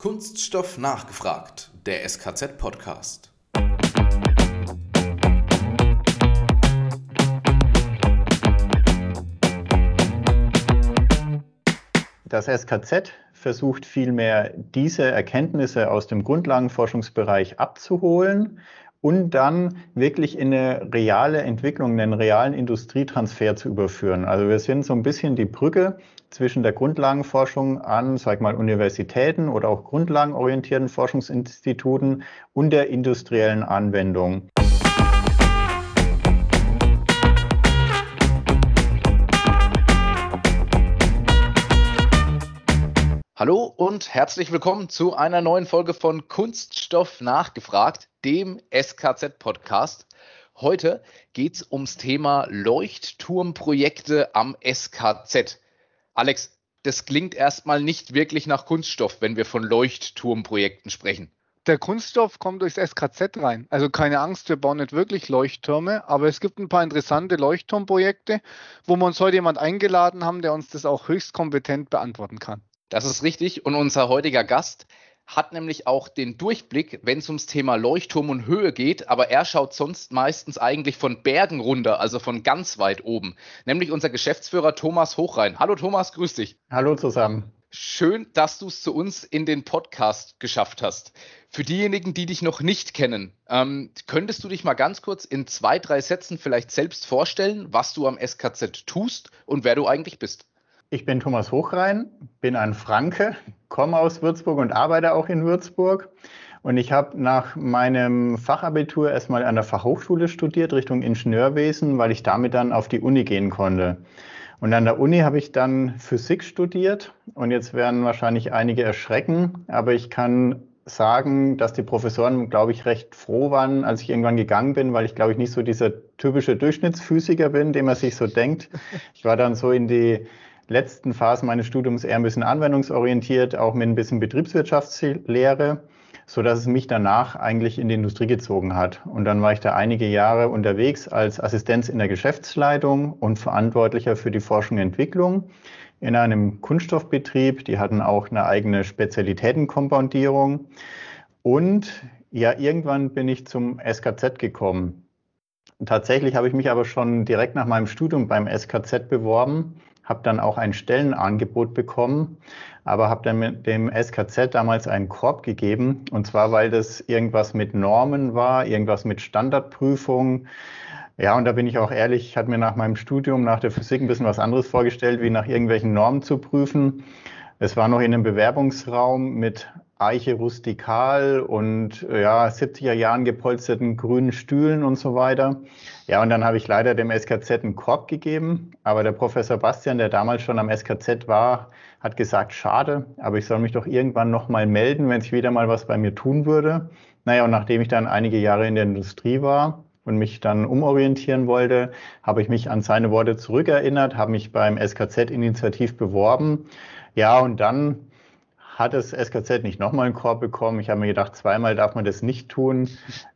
Kunststoff nachgefragt, der SKZ-Podcast. Das SKZ versucht vielmehr, diese Erkenntnisse aus dem Grundlagenforschungsbereich abzuholen und dann wirklich in eine reale Entwicklung, einen realen Industrietransfer zu überführen. Also wir sind so ein bisschen die Brücke zwischen der Grundlagenforschung an, sag mal, Universitäten oder auch grundlagenorientierten Forschungsinstituten und der industriellen Anwendung. Hallo und herzlich willkommen zu einer neuen Folge von Kunststoff nachgefragt, dem SKZ-Podcast. Heute geht es ums Thema Leuchtturmprojekte am SKZ. Alex, das klingt erstmal nicht wirklich nach Kunststoff, wenn wir von Leuchtturmprojekten sprechen. Der Kunststoff kommt durchs SKZ rein. Also keine Angst, wir bauen nicht wirklich Leuchttürme, aber es gibt ein paar interessante Leuchtturmprojekte, wo wir uns heute jemand eingeladen haben, der uns das auch höchst kompetent beantworten kann. Das ist richtig. Und unser heutiger Gast hat nämlich auch den Durchblick, wenn es ums Thema Leuchtturm und Höhe geht, aber er schaut sonst meistens eigentlich von Bergen runter, also von ganz weit oben. Nämlich unser Geschäftsführer Thomas Hochrein. Hallo Thomas, grüß dich. Hallo zusammen. Schön, dass du es zu uns in den Podcast geschafft hast. Für diejenigen, die dich noch nicht kennen, ähm, könntest du dich mal ganz kurz in zwei, drei Sätzen vielleicht selbst vorstellen, was du am SKZ tust und wer du eigentlich bist? Ich bin Thomas Hochrein, bin ein Franke, komme aus Würzburg und arbeite auch in Würzburg. Und ich habe nach meinem Fachabitur erstmal an der Fachhochschule studiert, Richtung Ingenieurwesen, weil ich damit dann auf die Uni gehen konnte. Und an der Uni habe ich dann Physik studiert. Und jetzt werden wahrscheinlich einige erschrecken, aber ich kann sagen, dass die Professoren, glaube ich, recht froh waren, als ich irgendwann gegangen bin, weil ich, glaube ich, nicht so dieser typische Durchschnittsphysiker bin, den man sich so denkt. Ich war dann so in die letzten Phasen meines Studiums eher ein bisschen anwendungsorientiert, auch mit ein bisschen Betriebswirtschaftslehre, so dass es mich danach eigentlich in die Industrie gezogen hat. Und dann war ich da einige Jahre unterwegs als Assistenz in der Geschäftsleitung und Verantwortlicher für die Forschung und Entwicklung in einem Kunststoffbetrieb. Die hatten auch eine eigene Spezialitätenkompoundierung. Und ja, irgendwann bin ich zum SKZ gekommen. Tatsächlich habe ich mich aber schon direkt nach meinem Studium beim SKZ beworben habe dann auch ein Stellenangebot bekommen, aber habe dann mit dem SKZ damals einen Korb gegeben. Und zwar, weil das irgendwas mit Normen war, irgendwas mit Standardprüfung. Ja, und da bin ich auch ehrlich, ich hatte mir nach meinem Studium, nach der Physik ein bisschen was anderes vorgestellt, wie nach irgendwelchen Normen zu prüfen. Es war noch in einem Bewerbungsraum mit Eiche rustikal und ja, 70er Jahren gepolsterten grünen Stühlen und so weiter. Ja, und dann habe ich leider dem SKZ einen Korb gegeben, aber der Professor Bastian, der damals schon am SKZ war, hat gesagt, schade, aber ich soll mich doch irgendwann nochmal melden, wenn sich wieder mal was bei mir tun würde. Naja, und nachdem ich dann einige Jahre in der Industrie war, und mich dann umorientieren wollte, habe ich mich an seine Worte zurückerinnert, habe mich beim SKZ initiativ beworben. Ja, und dann hat das SKZ nicht nochmal einen Korb bekommen. Ich habe mir gedacht, zweimal darf man das nicht tun.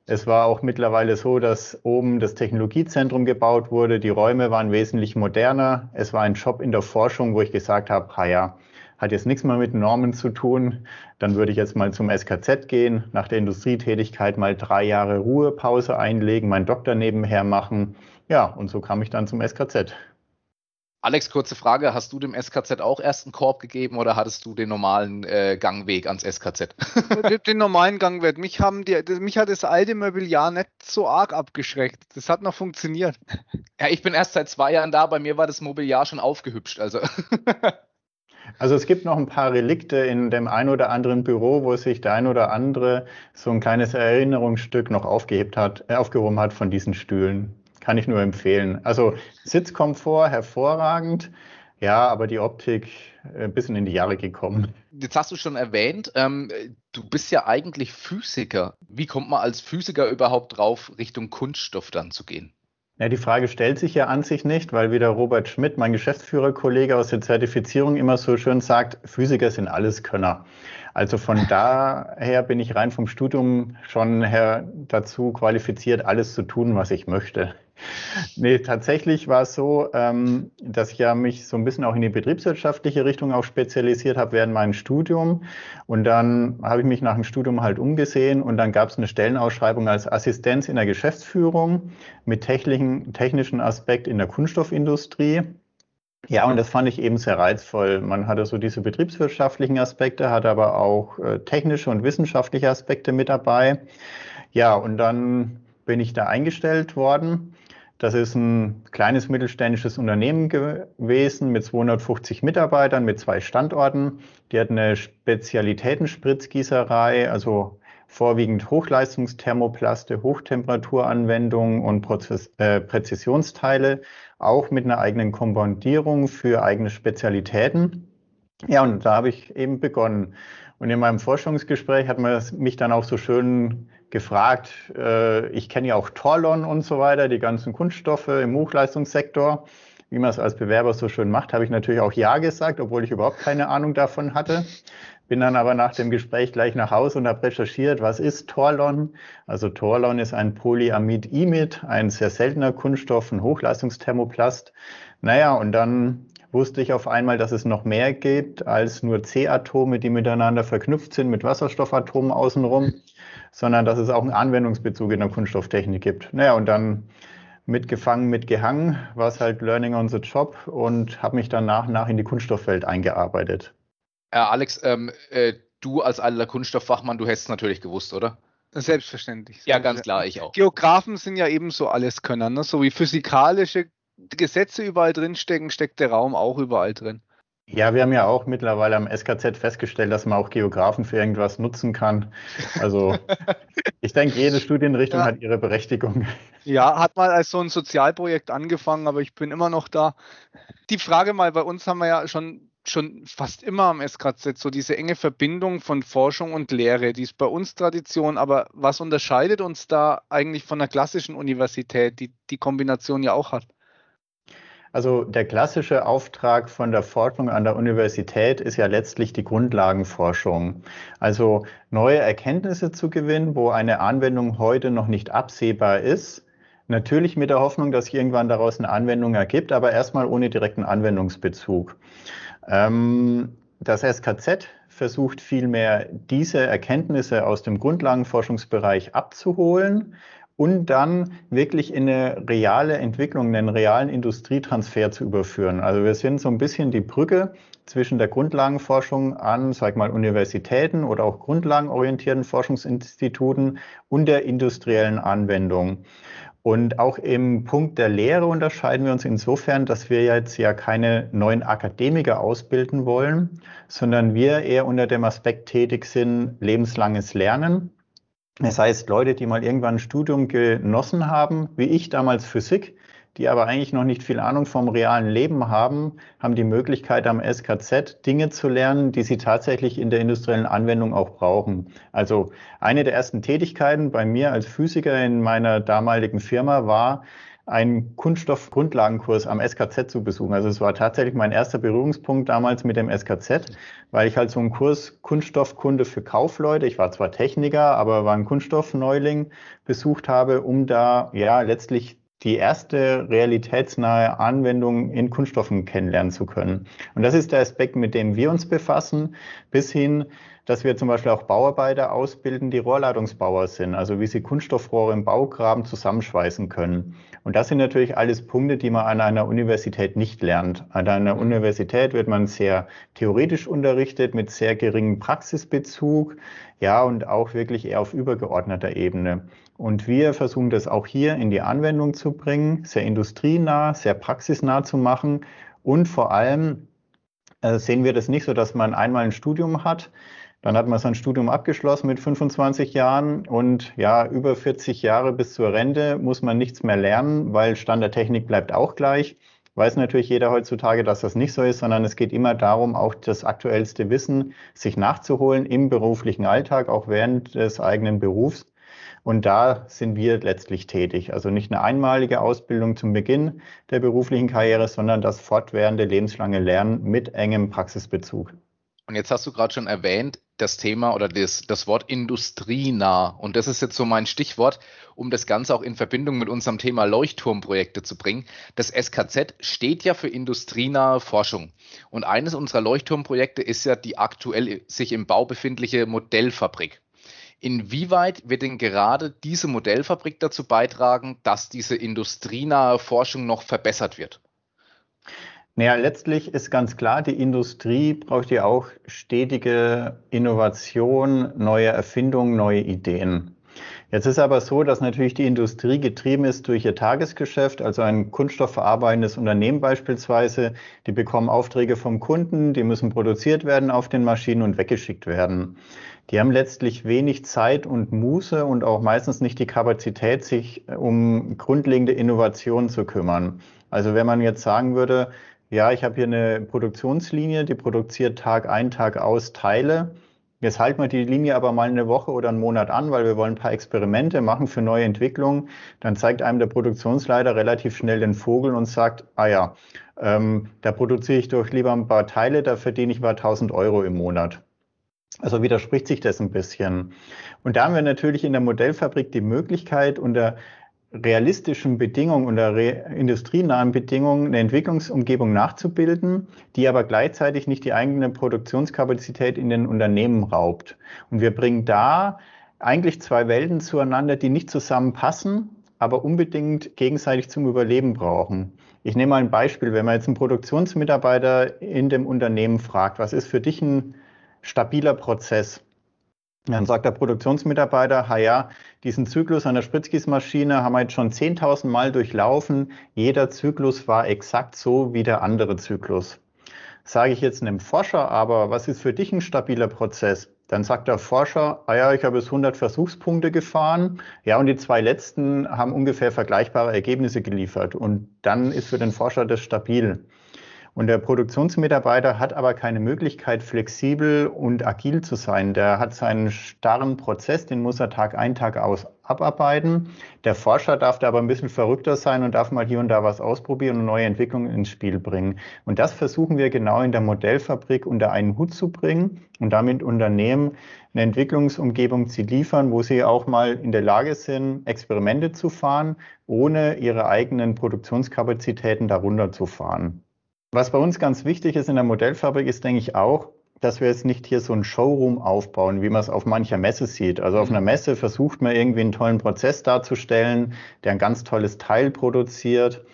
Es war auch mittlerweile so, dass oben das Technologiezentrum gebaut wurde. Die Räume waren wesentlich moderner. Es war ein Job in der Forschung, wo ich gesagt habe, ha ja, hat jetzt nichts mehr mit Normen zu tun. Dann würde ich jetzt mal zum SKZ gehen, nach der Industrietätigkeit mal drei Jahre Ruhepause einlegen, meinen Doktor nebenher machen. Ja, und so kam ich dann zum SKZ. Alex, kurze Frage. Hast du dem SKZ auch erst einen Korb gegeben oder hattest du den normalen äh, Gangweg ans SKZ? den normalen Gangweg. Mich, haben die, mich hat das alte Mobiliar nicht so arg abgeschreckt. Das hat noch funktioniert. Ja, ich bin erst seit zwei Jahren da. Bei mir war das Mobiliar schon aufgehübscht. Also. Also es gibt noch ein paar Relikte in dem ein oder anderen Büro, wo sich der ein oder andere so ein kleines Erinnerungsstück noch aufgehebt hat, äh, aufgehoben hat von diesen Stühlen. Kann ich nur empfehlen. Also Sitzkomfort hervorragend. Ja, aber die Optik äh, ein bisschen in die Jahre gekommen. Jetzt hast du schon erwähnt, ähm, du bist ja eigentlich Physiker. Wie kommt man als Physiker überhaupt drauf, Richtung Kunststoff dann zu gehen? Ja, die Frage stellt sich ja an sich nicht, weil wie der Robert Schmidt, mein Geschäftsführerkollege aus der Zertifizierung, immer so schön sagt, Physiker sind alles Könner. Also von daher bin ich rein vom Studium schon her dazu qualifiziert, alles zu tun, was ich möchte. Nee, tatsächlich war es so, ähm, dass ich ja mich so ein bisschen auch in die betriebswirtschaftliche Richtung auch spezialisiert habe während meinem Studium. Und dann habe ich mich nach dem Studium halt umgesehen und dann gab es eine Stellenausschreibung als Assistenz in der Geschäftsführung mit technischen, technischen Aspekt in der Kunststoffindustrie. Ja, und das fand ich eben sehr reizvoll. Man hatte so diese betriebswirtschaftlichen Aspekte, hat aber auch äh, technische und wissenschaftliche Aspekte mit dabei. Ja, und dann bin ich da eingestellt worden. Das ist ein kleines mittelständisches Unternehmen gewesen mit 250 Mitarbeitern, mit zwei Standorten. Die hat eine Spezialitätenspritzgießerei, also vorwiegend Hochleistungsthermoplaste, Hochtemperaturanwendungen und Prozess, äh, Präzisionsteile, auch mit einer eigenen Kompondierung für eigene Spezialitäten. Ja, und da habe ich eben begonnen. Und in meinem Forschungsgespräch hat man mich dann auch so schön gefragt, äh, ich kenne ja auch Torlon und so weiter, die ganzen Kunststoffe im Hochleistungssektor. Wie man es als Bewerber so schön macht, habe ich natürlich auch Ja gesagt, obwohl ich überhaupt keine Ahnung davon hatte. Bin dann aber nach dem Gespräch gleich nach Hause und habe recherchiert, was ist Torlon? Also Torlon ist ein Polyamid-Imid, ein sehr seltener Kunststoff, ein Hochleistungsthermoplast. Naja, und dann wusste ich auf einmal, dass es noch mehr gibt als nur C-Atome, die miteinander verknüpft sind mit Wasserstoffatomen außenrum, sondern dass es auch einen Anwendungsbezug in der Kunststofftechnik gibt. Naja, und dann mitgefangen, mitgehangen, war es halt Learning on the Job und habe mich dann nach und nach in die Kunststoffwelt eingearbeitet. Äh, Alex, ähm, äh, du als alter Kunststofffachmann, du hättest es natürlich gewusst, oder? Selbstverständlich. Ja, ganz klar, ich auch. Geografen sind ja ebenso alles Können, ne? so wie physikalische Gesetze überall drin stecken, steckt der Raum auch überall drin. Ja, wir haben ja auch mittlerweile am SKZ festgestellt, dass man auch Geografen für irgendwas nutzen kann. Also ich denke, jede Studienrichtung ja. hat ihre Berechtigung. Ja, hat mal als so ein Sozialprojekt angefangen, aber ich bin immer noch da. Die Frage mal, bei uns haben wir ja schon schon fast immer am SKZ so diese enge Verbindung von Forschung und Lehre, die ist bei uns Tradition, aber was unterscheidet uns da eigentlich von der klassischen Universität, die die Kombination ja auch hat? Also der klassische Auftrag von der Forschung an der Universität ist ja letztlich die Grundlagenforschung. Also neue Erkenntnisse zu gewinnen, wo eine Anwendung heute noch nicht absehbar ist. Natürlich mit der Hoffnung, dass sich irgendwann daraus eine Anwendung ergibt, aber erstmal ohne direkten Anwendungsbezug. Ähm, das SKZ versucht vielmehr, diese Erkenntnisse aus dem Grundlagenforschungsbereich abzuholen und dann wirklich in eine reale Entwicklung, einen realen Industrietransfer zu überführen. Also wir sind so ein bisschen die Brücke zwischen der Grundlagenforschung an, sag mal, Universitäten oder auch grundlagenorientierten Forschungsinstituten und der industriellen Anwendung. Und auch im Punkt der Lehre unterscheiden wir uns insofern, dass wir jetzt ja keine neuen Akademiker ausbilden wollen, sondern wir eher unter dem Aspekt tätig sind, lebenslanges Lernen. Das heißt, Leute, die mal irgendwann ein Studium genossen haben, wie ich damals Physik, die aber eigentlich noch nicht viel Ahnung vom realen Leben haben, haben die Möglichkeit am SKZ Dinge zu lernen, die sie tatsächlich in der industriellen Anwendung auch brauchen. Also eine der ersten Tätigkeiten bei mir als Physiker in meiner damaligen Firma war, einen Kunststoffgrundlagenkurs am SKZ zu besuchen. Also es war tatsächlich mein erster Berührungspunkt damals mit dem SKZ, weil ich halt so einen Kurs Kunststoffkunde für Kaufleute, ich war zwar Techniker, aber war ein Kunststoffneuling, besucht habe, um da ja letztlich die erste realitätsnahe Anwendung in Kunststoffen kennenlernen zu können. Und das ist der Aspekt, mit dem wir uns befassen, bis hin, dass wir zum Beispiel auch Bauarbeiter ausbilden, die Rohrleitungsbauer sind, also wie sie Kunststoffrohre im Baugraben zusammenschweißen können. Und das sind natürlich alles Punkte, die man an einer Universität nicht lernt. An einer Universität wird man sehr theoretisch unterrichtet, mit sehr geringem Praxisbezug, ja, und auch wirklich eher auf übergeordneter Ebene. Und wir versuchen das auch hier in die Anwendung zu bringen, sehr industrienah, sehr praxisnah zu machen und vor allem äh, sehen wir das nicht so, dass man einmal ein Studium hat, dann hat man sein Studium abgeschlossen mit 25 Jahren und ja, über 40 Jahre bis zur Rente muss man nichts mehr lernen, weil Stand der Technik bleibt auch gleich. Weiß natürlich jeder heutzutage, dass das nicht so ist, sondern es geht immer darum, auch das aktuellste Wissen sich nachzuholen im beruflichen Alltag, auch während des eigenen Berufs. Und da sind wir letztlich tätig. Also nicht eine einmalige Ausbildung zum Beginn der beruflichen Karriere, sondern das fortwährende lebenslange Lernen mit engem Praxisbezug. Und jetzt hast du gerade schon erwähnt, das Thema oder das, das Wort industrienah. Und das ist jetzt so mein Stichwort, um das Ganze auch in Verbindung mit unserem Thema Leuchtturmprojekte zu bringen. Das SKZ steht ja für industrienahe Forschung. Und eines unserer Leuchtturmprojekte ist ja die aktuell sich im Bau befindliche Modellfabrik. Inwieweit wird denn gerade diese Modellfabrik dazu beitragen, dass diese industrienahe Forschung noch verbessert wird? Naja, letztlich ist ganz klar, die Industrie braucht ja auch stetige Innovation, neue Erfindungen, neue Ideen. Jetzt ist aber so, dass natürlich die Industrie getrieben ist durch ihr Tagesgeschäft, also ein kunststoffverarbeitendes Unternehmen beispielsweise. Die bekommen Aufträge vom Kunden, die müssen produziert werden auf den Maschinen und weggeschickt werden. Die haben letztlich wenig Zeit und Muße und auch meistens nicht die Kapazität, sich um grundlegende Innovationen zu kümmern. Also wenn man jetzt sagen würde, ja, ich habe hier eine Produktionslinie, die produziert Tag ein, Tag aus Teile. Jetzt halten wir die Linie aber mal eine Woche oder einen Monat an, weil wir wollen ein paar Experimente machen für neue Entwicklungen. Dann zeigt einem der Produktionsleiter relativ schnell den Vogel und sagt, ah ja, ähm, da produziere ich doch lieber ein paar Teile, da verdiene ich mal 1000 Euro im Monat. Also widerspricht sich das ein bisschen. Und da haben wir natürlich in der Modellfabrik die Möglichkeit, unter realistischen Bedingungen oder industrienahen Bedingungen eine Entwicklungsumgebung nachzubilden, die aber gleichzeitig nicht die eigene Produktionskapazität in den Unternehmen raubt. Und wir bringen da eigentlich zwei Welten zueinander, die nicht zusammenpassen, aber unbedingt gegenseitig zum Überleben brauchen. Ich nehme mal ein Beispiel. Wenn man jetzt einen Produktionsmitarbeiter in dem Unternehmen fragt, was ist für dich ein stabiler Prozess? Dann sagt der Produktionsmitarbeiter, ja, diesen Zyklus an der Spritzgießmaschine haben wir jetzt schon 10.000 Mal durchlaufen. Jeder Zyklus war exakt so wie der andere Zyklus. Sage ich jetzt einem Forscher aber, was ist für dich ein stabiler Prozess? Dann sagt der Forscher, ah ja, ich habe jetzt 100 Versuchspunkte gefahren. Ja, und die zwei letzten haben ungefähr vergleichbare Ergebnisse geliefert. Und dann ist für den Forscher das stabil. Und der Produktionsmitarbeiter hat aber keine Möglichkeit, flexibel und agil zu sein. Der hat seinen starren Prozess, den muss er Tag ein, Tag aus abarbeiten. Der Forscher darf da aber ein bisschen verrückter sein und darf mal hier und da was ausprobieren und neue Entwicklungen ins Spiel bringen. Und das versuchen wir genau in der Modellfabrik unter einen Hut zu bringen und damit Unternehmen eine Entwicklungsumgebung zu liefern, wo sie auch mal in der Lage sind, Experimente zu fahren, ohne ihre eigenen Produktionskapazitäten darunter zu fahren. Was bei uns ganz wichtig ist in der Modellfabrik, ist, denke ich, auch, dass wir jetzt nicht hier so ein Showroom aufbauen, wie man es auf mancher Messe sieht. Also auf mhm. einer Messe versucht man irgendwie einen tollen Prozess darzustellen, der ein ganz tolles Teil produziert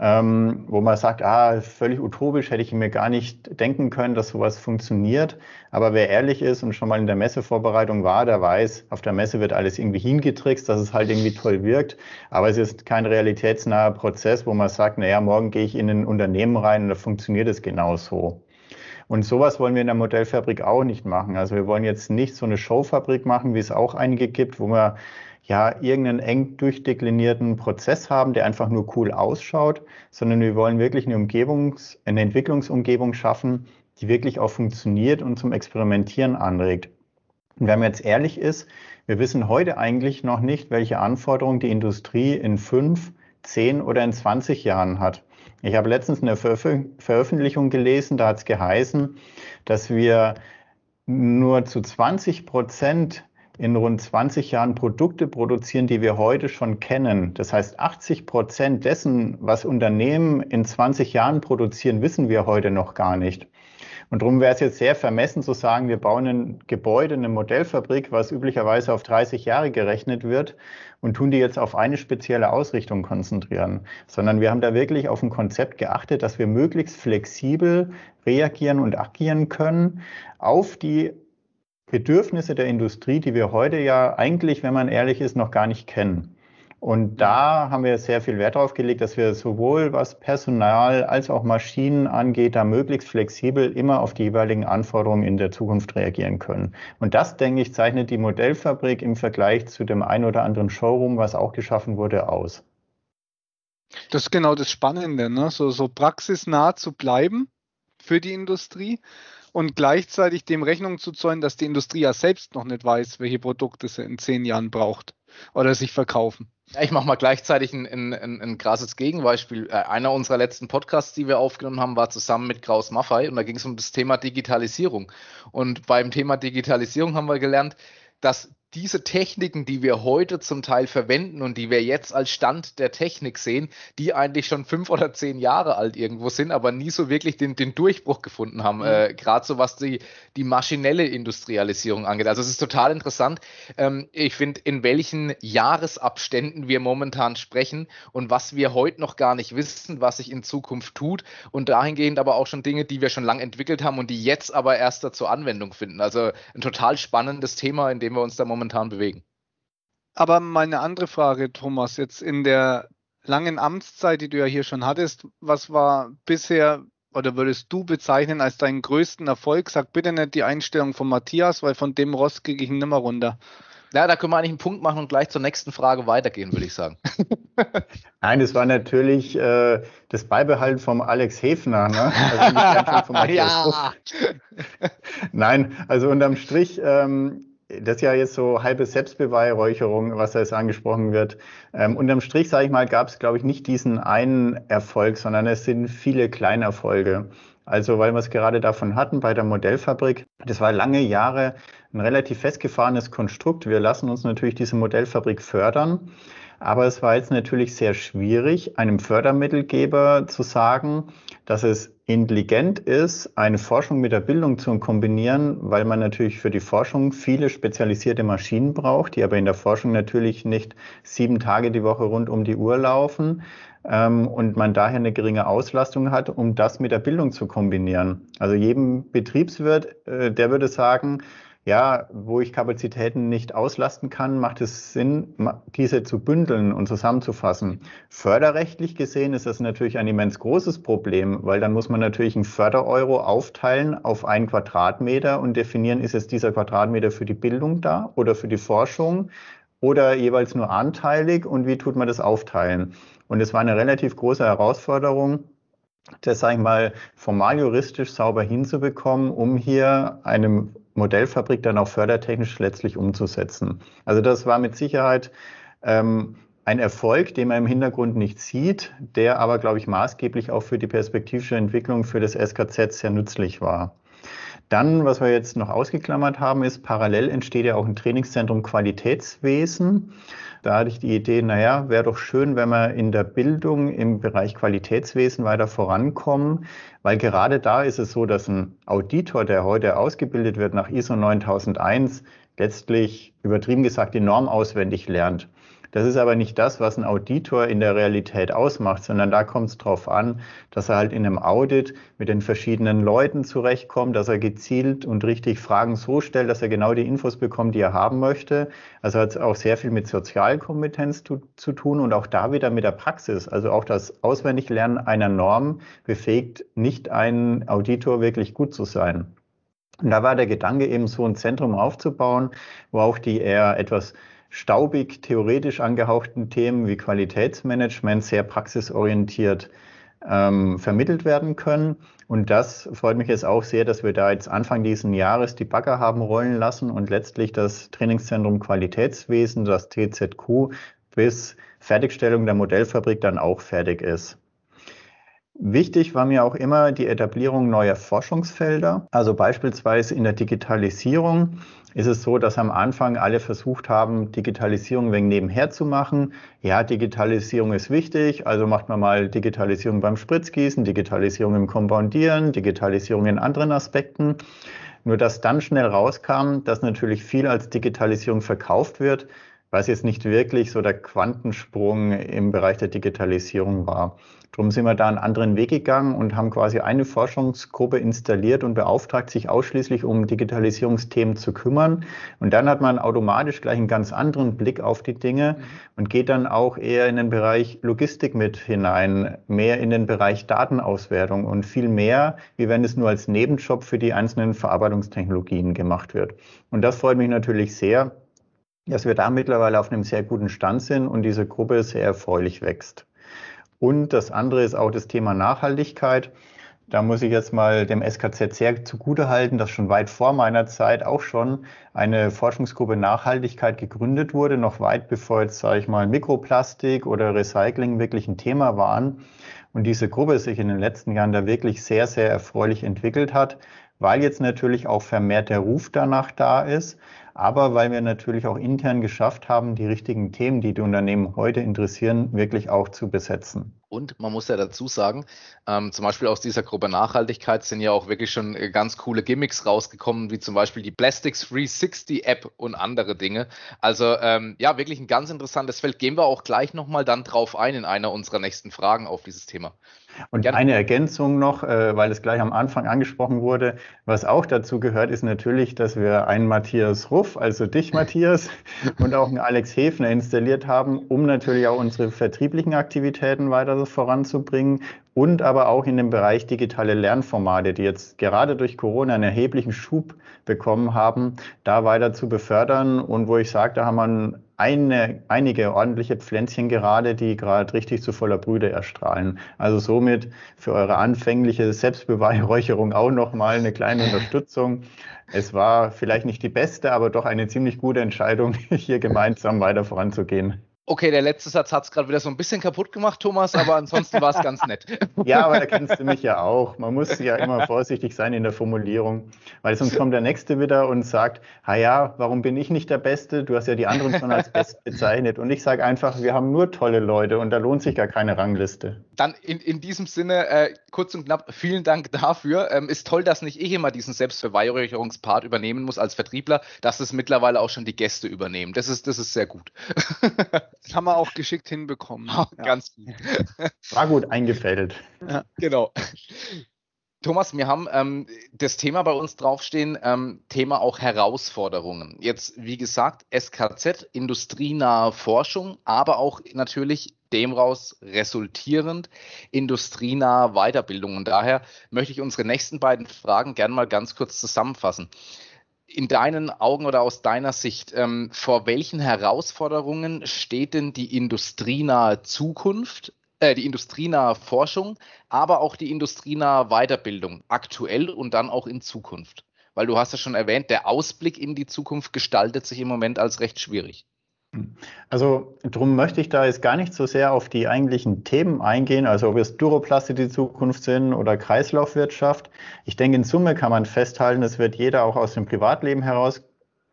ähm, wo man sagt, ah, völlig utopisch, hätte ich mir gar nicht denken können, dass sowas funktioniert. Aber wer ehrlich ist und schon mal in der Messevorbereitung war, der weiß, auf der Messe wird alles irgendwie hingetrickst, dass es halt irgendwie toll wirkt. Aber es ist kein realitätsnaher Prozess, wo man sagt, naja, morgen gehe ich in ein Unternehmen rein und da funktioniert es genauso. Und sowas wollen wir in der Modellfabrik auch nicht machen. Also wir wollen jetzt nicht so eine Showfabrik machen, wie es auch einige gibt, wo man ja, irgendeinen eng durchdeklinierten Prozess haben, der einfach nur cool ausschaut, sondern wir wollen wirklich eine Umgebungs-, eine Entwicklungsumgebung schaffen, die wirklich auch funktioniert und zum Experimentieren anregt. Und wenn man jetzt ehrlich ist, wir wissen heute eigentlich noch nicht, welche Anforderungen die Industrie in fünf, zehn oder in 20 Jahren hat. Ich habe letztens eine Veröffentlichung gelesen, da hat es geheißen, dass wir nur zu 20 Prozent in rund 20 Jahren Produkte produzieren, die wir heute schon kennen. Das heißt, 80 Prozent dessen, was Unternehmen in 20 Jahren produzieren, wissen wir heute noch gar nicht. Und darum wäre es jetzt sehr vermessen zu sagen, wir bauen ein Gebäude, eine Modellfabrik, was üblicherweise auf 30 Jahre gerechnet wird und tun die jetzt auf eine spezielle Ausrichtung konzentrieren, sondern wir haben da wirklich auf ein Konzept geachtet, dass wir möglichst flexibel reagieren und agieren können auf die Bedürfnisse der Industrie, die wir heute ja eigentlich, wenn man ehrlich ist, noch gar nicht kennen. Und da haben wir sehr viel Wert darauf gelegt, dass wir sowohl was Personal als auch Maschinen angeht, da möglichst flexibel immer auf die jeweiligen Anforderungen in der Zukunft reagieren können. Und das, denke ich, zeichnet die Modellfabrik im Vergleich zu dem ein oder anderen Showroom, was auch geschaffen wurde, aus. Das ist genau das Spannende, ne? so, so praxisnah zu bleiben für die Industrie und gleichzeitig dem Rechnung zu zollen, dass die Industrie ja selbst noch nicht weiß, welche Produkte sie in zehn Jahren braucht. oder sich verkaufen. Ich mache mal gleichzeitig ein, ein, ein, ein krasses Gegenbeispiel. Äh, einer unserer letzten Podcasts, die wir aufgenommen haben, war zusammen mit Kraus Maffei und da ging es um das Thema Digitalisierung. Und beim Thema Digitalisierung haben wir gelernt, dass diese Techniken, die wir heute zum Teil verwenden und die wir jetzt als Stand der Technik sehen, die eigentlich schon fünf oder zehn Jahre alt irgendwo sind, aber nie so wirklich den, den Durchbruch gefunden haben. Mhm. Äh, Gerade so was die, die maschinelle Industrialisierung angeht. Also es ist total interessant. Ähm, ich finde, in welchen Jahresabständen wir momentan sprechen und was wir heute noch gar nicht wissen, was sich in Zukunft tut und dahingehend aber auch schon Dinge, die wir schon lange entwickelt haben und die jetzt aber erst zur Anwendung finden. Also ein total spannendes Thema, in dem wir uns da momentan momentan bewegen. Aber meine andere Frage, Thomas, jetzt in der langen Amtszeit, die du ja hier schon hattest, was war bisher oder würdest du bezeichnen als deinen größten Erfolg? Sag bitte nicht die Einstellung von Matthias, weil von dem Rost kriege ich ihn nimmer runter. Ja, da können wir eigentlich einen Punkt machen und gleich zur nächsten Frage weitergehen, würde ich sagen. Nein, das war natürlich äh, das Beibehalten vom Alex Hefner. Ne? Also nicht vom ja. Nein, also unterm Strich ähm, das ist ja jetzt so halbe Selbstbeweihräucherung, was da jetzt angesprochen wird. Ähm, unterm Strich, sage ich mal, gab es, glaube ich, nicht diesen einen Erfolg, sondern es sind viele kleine Erfolge. Also, weil wir es gerade davon hatten bei der Modellfabrik, das war lange Jahre ein relativ festgefahrenes Konstrukt. Wir lassen uns natürlich diese Modellfabrik fördern. Aber es war jetzt natürlich sehr schwierig, einem Fördermittelgeber zu sagen, dass es intelligent ist, eine Forschung mit der Bildung zu kombinieren, weil man natürlich für die Forschung viele spezialisierte Maschinen braucht, die aber in der Forschung natürlich nicht sieben Tage die Woche rund um die Uhr laufen ähm, und man daher eine geringe Auslastung hat, um das mit der Bildung zu kombinieren. Also jedem Betriebswirt, äh, der würde sagen, ja, wo ich Kapazitäten nicht auslasten kann, macht es Sinn, diese zu bündeln und zusammenzufassen. Förderrechtlich gesehen ist das natürlich ein immens großes Problem, weil dann muss man natürlich einen Fördereuro aufteilen auf einen Quadratmeter und definieren, ist es dieser Quadratmeter für die Bildung da oder für die Forschung oder jeweils nur anteilig und wie tut man das aufteilen? Und es war eine relativ große Herausforderung, das, sage ich mal, formal juristisch sauber hinzubekommen, um hier einem Modellfabrik dann auch fördertechnisch letztlich umzusetzen. Also das war mit Sicherheit ähm, ein Erfolg, den man im Hintergrund nicht sieht, der aber, glaube ich, maßgeblich auch für die perspektivische Entwicklung für das SKZ sehr nützlich war. Dann, was wir jetzt noch ausgeklammert haben, ist, parallel entsteht ja auch ein Trainingszentrum Qualitätswesen. Da hatte ich die Idee, naja, wäre doch schön, wenn wir in der Bildung im Bereich Qualitätswesen weiter vorankommen, weil gerade da ist es so, dass ein Auditor, der heute ausgebildet wird nach ISO 9001, letztlich übertrieben gesagt die Norm auswendig lernt. Das ist aber nicht das, was ein Auditor in der Realität ausmacht, sondern da kommt es darauf an, dass er halt in einem Audit mit den verschiedenen Leuten zurechtkommt, dass er gezielt und richtig Fragen so stellt, dass er genau die Infos bekommt, die er haben möchte. Also hat es auch sehr viel mit Sozialkompetenz zu, zu tun und auch da wieder mit der Praxis. Also auch das Auswendiglernen einer Norm befähigt nicht einen Auditor wirklich gut zu sein. Und da war der Gedanke eben so ein Zentrum aufzubauen, wo auch die eher etwas staubig theoretisch angehauchten Themen wie Qualitätsmanagement sehr praxisorientiert ähm, vermittelt werden können. Und das freut mich jetzt auch sehr, dass wir da jetzt Anfang dieses Jahres die Bagger haben rollen lassen und letztlich das Trainingszentrum Qualitätswesen, das TZQ, bis Fertigstellung der Modellfabrik dann auch fertig ist. Wichtig war mir auch immer die Etablierung neuer Forschungsfelder. Also beispielsweise in der Digitalisierung ist es so, dass am Anfang alle versucht haben, Digitalisierung wegen nebenher zu machen. Ja, Digitalisierung ist wichtig, also macht man mal Digitalisierung beim Spritzgießen, Digitalisierung im Kompoundieren, Digitalisierung in anderen Aspekten. Nur dass dann schnell rauskam, dass natürlich viel als Digitalisierung verkauft wird, was jetzt nicht wirklich so der Quantensprung im Bereich der Digitalisierung war. Darum sind wir da einen anderen Weg gegangen und haben quasi eine Forschungsgruppe installiert und beauftragt, sich ausschließlich um Digitalisierungsthemen zu kümmern. Und dann hat man automatisch gleich einen ganz anderen Blick auf die Dinge mhm. und geht dann auch eher in den Bereich Logistik mit hinein, mehr in den Bereich Datenauswertung und viel mehr, wie wenn es nur als Nebenjob für die einzelnen Verarbeitungstechnologien gemacht wird. Und das freut mich natürlich sehr, dass wir da mittlerweile auf einem sehr guten Stand sind und diese Gruppe sehr erfreulich wächst. Und das andere ist auch das Thema Nachhaltigkeit. da muss ich jetzt mal dem SKZ sehr zugutehalten, dass schon weit vor meiner Zeit auch schon eine Forschungsgruppe Nachhaltigkeit gegründet wurde, noch weit bevor jetzt, sage ich mal, Mikroplastik oder Recycling wirklich ein Thema waren. Und diese Gruppe sich in den letzten Jahren da wirklich sehr, sehr erfreulich entwickelt hat, weil jetzt natürlich auch vermehrt der Ruf danach da ist, aber weil wir natürlich auch intern geschafft haben, die richtigen Themen, die die Unternehmen heute interessieren, wirklich auch zu besetzen. Und man muss ja dazu sagen, ähm, zum Beispiel aus dieser Gruppe Nachhaltigkeit sind ja auch wirklich schon äh, ganz coole Gimmicks rausgekommen, wie zum Beispiel die Plastics 360 App und andere Dinge. Also ähm, ja, wirklich ein ganz interessantes Feld. Gehen wir auch gleich nochmal dann drauf ein in einer unserer nächsten Fragen auf dieses Thema. Und Gerne. eine Ergänzung noch, äh, weil es gleich am Anfang angesprochen wurde, was auch dazu gehört, ist natürlich, dass wir einen Matthias Ruff, also dich Matthias, und auch einen Alex Hefner installiert haben, um natürlich auch unsere vertrieblichen Aktivitäten weiter voranzubringen und aber auch in dem Bereich digitale Lernformate, die jetzt gerade durch Corona einen erheblichen Schub bekommen haben, da weiter zu befördern und wo ich sage, da haben wir eine, einige ordentliche Pflänzchen gerade, die gerade richtig zu voller Brüder erstrahlen. Also somit für eure anfängliche Selbstbeweihräucherung auch nochmal eine kleine Unterstützung. Es war vielleicht nicht die beste, aber doch eine ziemlich gute Entscheidung, hier gemeinsam weiter voranzugehen. Okay, der letzte Satz hat es gerade wieder so ein bisschen kaputt gemacht, Thomas, aber ansonsten war es ganz nett. Ja, aber da kennst du mich ja auch. Man muss ja immer vorsichtig sein in der Formulierung, weil sonst kommt der Nächste wieder und sagt, ha ja, warum bin ich nicht der Beste? Du hast ja die anderen schon als best bezeichnet. Und ich sage einfach, wir haben nur tolle Leute und da lohnt sich gar keine Rangliste. Dann in, in diesem Sinne, äh, kurz und knapp, vielen Dank dafür. Ähm, ist toll, dass nicht ich immer diesen Selbstverweigerungspart übernehmen muss als Vertriebler, dass es mittlerweile auch schon die Gäste übernehmen. Das ist, das ist sehr gut. Das haben wir auch geschickt hinbekommen. Oh, ja. Ganz gut. War gut eingefädelt. Ja, genau. Thomas, wir haben ähm, das Thema bei uns draufstehen, ähm, Thema auch Herausforderungen. Jetzt, wie gesagt, SKZ, industrienahe Forschung, aber auch natürlich dem raus resultierend industrienahe Weiterbildung. Und daher möchte ich unsere nächsten beiden Fragen gerne mal ganz kurz zusammenfassen in deinen Augen oder aus deiner Sicht, ähm, vor welchen Herausforderungen steht denn die industrienahe Zukunft, äh, die industrienahe Forschung, aber auch die industrienahe Weiterbildung aktuell und dann auch in Zukunft? Weil du hast ja schon erwähnt, der Ausblick in die Zukunft gestaltet sich im Moment als recht schwierig. Also darum möchte ich da jetzt gar nicht so sehr auf die eigentlichen Themen eingehen, also ob es Duroplastik die Zukunft sind oder Kreislaufwirtschaft. Ich denke, in Summe kann man festhalten, das wird jeder auch aus dem Privatleben heraus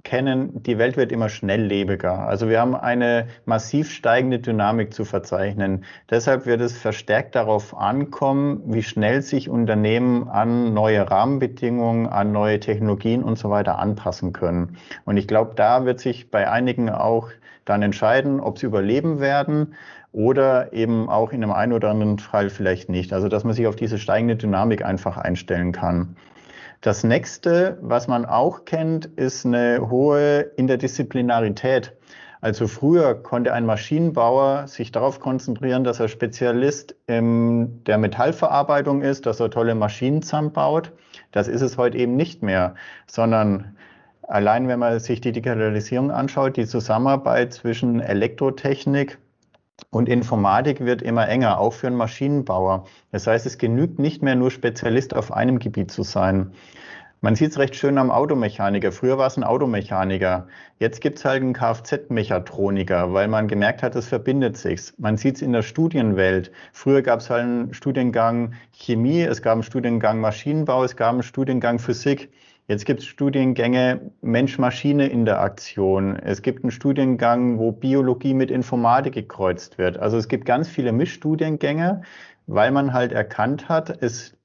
kennen, die Welt wird immer schnelllebiger. Also wir haben eine massiv steigende Dynamik zu verzeichnen. Deshalb wird es verstärkt darauf ankommen, wie schnell sich Unternehmen an neue Rahmenbedingungen, an neue Technologien und so weiter anpassen können. Und ich glaube, da wird sich bei einigen auch dann entscheiden, ob sie überleben werden oder eben auch in einem einen oder anderen Fall vielleicht nicht. Also dass man sich auf diese steigende Dynamik einfach einstellen kann. Das nächste, was man auch kennt, ist eine hohe Interdisziplinarität. Also früher konnte ein Maschinenbauer sich darauf konzentrieren, dass er Spezialist in der Metallverarbeitung ist, dass er tolle Maschinen zusammenbaut. Das ist es heute eben nicht mehr, sondern allein wenn man sich die Digitalisierung anschaut, die Zusammenarbeit zwischen Elektrotechnik und Informatik wird immer enger, auch für einen Maschinenbauer. Das heißt, es genügt nicht mehr nur Spezialist auf einem Gebiet zu sein. Man sieht es recht schön am Automechaniker. Früher war es ein Automechaniker. Jetzt gibt es halt einen Kfz-Mechatroniker, weil man gemerkt hat, es verbindet sich. Man sieht es in der Studienwelt. Früher gab es halt einen Studiengang Chemie, es gab einen Studiengang Maschinenbau, es gab einen Studiengang Physik. Jetzt gibt es Studiengänge Mensch-Maschine-Interaktion. Es gibt einen Studiengang, wo Biologie mit Informatik gekreuzt wird. Also es gibt ganz viele Mischstudiengänge, weil man halt erkannt hat, es,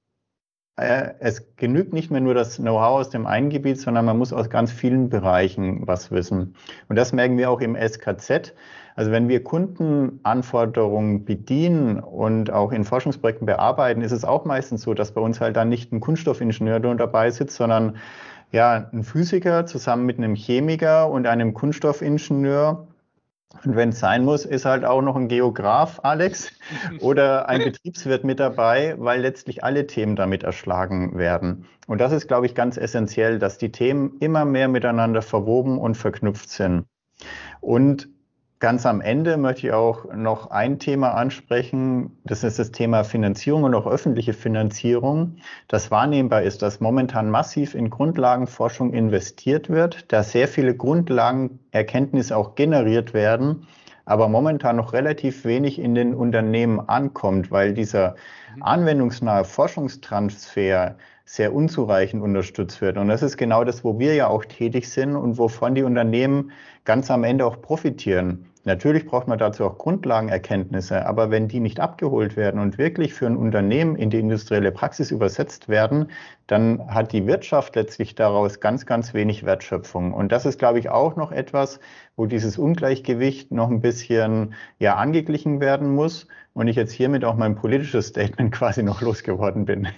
äh, es genügt nicht mehr nur das Know-how aus dem einen Gebiet, sondern man muss aus ganz vielen Bereichen was wissen. Und das merken wir auch im SKZ. Also wenn wir Kundenanforderungen bedienen und auch in Forschungsprojekten bearbeiten, ist es auch meistens so, dass bei uns halt dann nicht ein Kunststoffingenieur dabei sitzt, sondern ja, ein Physiker zusammen mit einem Chemiker und einem Kunststoffingenieur. Und wenn es sein muss, ist halt auch noch ein Geograf, Alex, oder ein Betriebswirt mit dabei, weil letztlich alle Themen damit erschlagen werden. Und das ist, glaube ich, ganz essentiell, dass die Themen immer mehr miteinander verwoben und verknüpft sind. Und ganz am Ende möchte ich auch noch ein Thema ansprechen. Das ist das Thema Finanzierung und auch öffentliche Finanzierung. Das wahrnehmbar ist, dass momentan massiv in Grundlagenforschung investiert wird, da sehr viele Grundlagenerkenntnisse auch generiert werden, aber momentan noch relativ wenig in den Unternehmen ankommt, weil dieser mhm. anwendungsnahe Forschungstransfer sehr unzureichend unterstützt wird. Und das ist genau das, wo wir ja auch tätig sind und wovon die Unternehmen ganz am Ende auch profitieren. Natürlich braucht man dazu auch Grundlagenerkenntnisse, aber wenn die nicht abgeholt werden und wirklich für ein Unternehmen in die industrielle Praxis übersetzt werden, dann hat die Wirtschaft letztlich daraus ganz, ganz wenig Wertschöpfung. Und das ist, glaube ich, auch noch etwas, wo dieses Ungleichgewicht noch ein bisschen ja angeglichen werden muss und ich jetzt hiermit auch mein politisches Statement quasi noch losgeworden bin.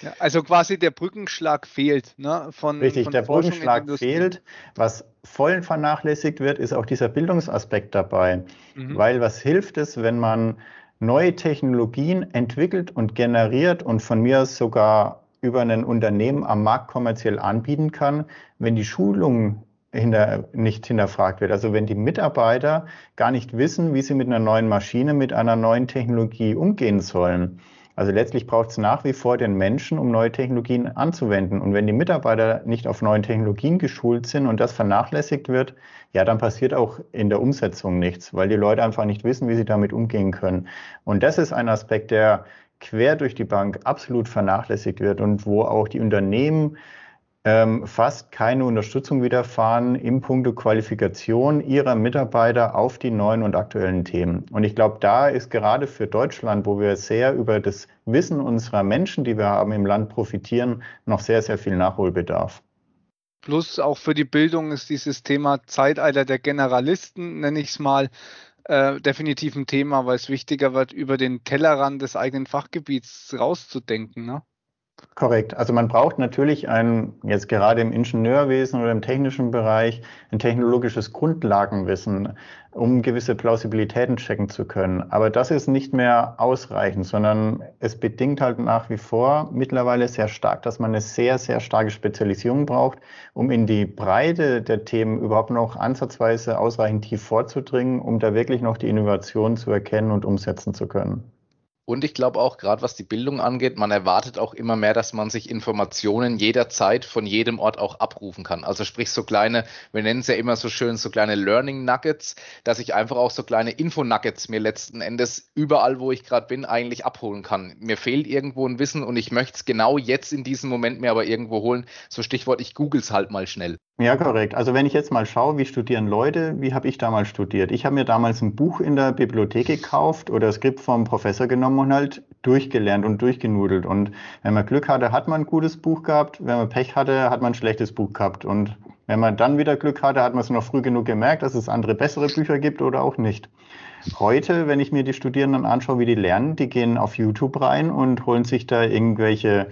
Ja, also quasi der Brückenschlag fehlt. Ne, von, Richtig, von der Brückenschlag fehlt. Was voll vernachlässigt wird, ist auch dieser Bildungsaspekt dabei. Mhm. Weil was hilft es, wenn man neue Technologien entwickelt und generiert und von mir aus sogar über ein Unternehmen am Markt kommerziell anbieten kann, wenn die Schulung hinter, nicht hinterfragt wird. Also wenn die Mitarbeiter gar nicht wissen, wie sie mit einer neuen Maschine, mit einer neuen Technologie umgehen sollen. Also letztlich braucht es nach wie vor den Menschen, um neue Technologien anzuwenden. Und wenn die Mitarbeiter nicht auf neuen Technologien geschult sind und das vernachlässigt wird, ja, dann passiert auch in der Umsetzung nichts, weil die Leute einfach nicht wissen, wie sie damit umgehen können. Und das ist ein Aspekt, der quer durch die Bank absolut vernachlässigt wird und wo auch die Unternehmen ähm, fast keine Unterstützung widerfahren im Punkto Qualifikation ihrer Mitarbeiter auf die neuen und aktuellen Themen. Und ich glaube, da ist gerade für Deutschland, wo wir sehr über das Wissen unserer Menschen, die wir haben im Land profitieren, noch sehr, sehr viel Nachholbedarf. Plus auch für die Bildung ist dieses Thema Zeitalter der Generalisten, nenne ich es mal, äh, definitiv ein Thema, weil es wichtiger wird, über den Tellerrand des eigenen Fachgebiets rauszudenken. Ne? Korrekt. Also man braucht natürlich ein, jetzt gerade im Ingenieurwesen oder im technischen Bereich, ein technologisches Grundlagenwissen, um gewisse Plausibilitäten checken zu können. Aber das ist nicht mehr ausreichend, sondern es bedingt halt nach wie vor mittlerweile sehr stark, dass man eine sehr, sehr starke Spezialisierung braucht, um in die Breite der Themen überhaupt noch ansatzweise ausreichend tief vorzudringen, um da wirklich noch die Innovation zu erkennen und umsetzen zu können. Und ich glaube auch, gerade was die Bildung angeht, man erwartet auch immer mehr, dass man sich Informationen jederzeit von jedem Ort auch abrufen kann. Also sprich so kleine, wir nennen es ja immer so schön, so kleine Learning Nuggets, dass ich einfach auch so kleine Info Nuggets mir letzten Endes überall, wo ich gerade bin, eigentlich abholen kann. Mir fehlt irgendwo ein Wissen und ich möchte es genau jetzt in diesem Moment mir aber irgendwo holen. So Stichwort, ich google es halt mal schnell. Ja, korrekt. Also wenn ich jetzt mal schaue, wie studieren Leute, wie habe ich damals studiert? Ich habe mir damals ein Buch in der Bibliothek gekauft oder Skript vom Professor genommen und halt durchgelernt und durchgenudelt. Und wenn man Glück hatte, hat man ein gutes Buch gehabt. Wenn man Pech hatte, hat man ein schlechtes Buch gehabt. Und wenn man dann wieder Glück hatte, hat man es noch früh genug gemerkt, dass es andere bessere Bücher gibt oder auch nicht. Heute, wenn ich mir die Studierenden anschaue, wie die lernen, die gehen auf YouTube rein und holen sich da irgendwelche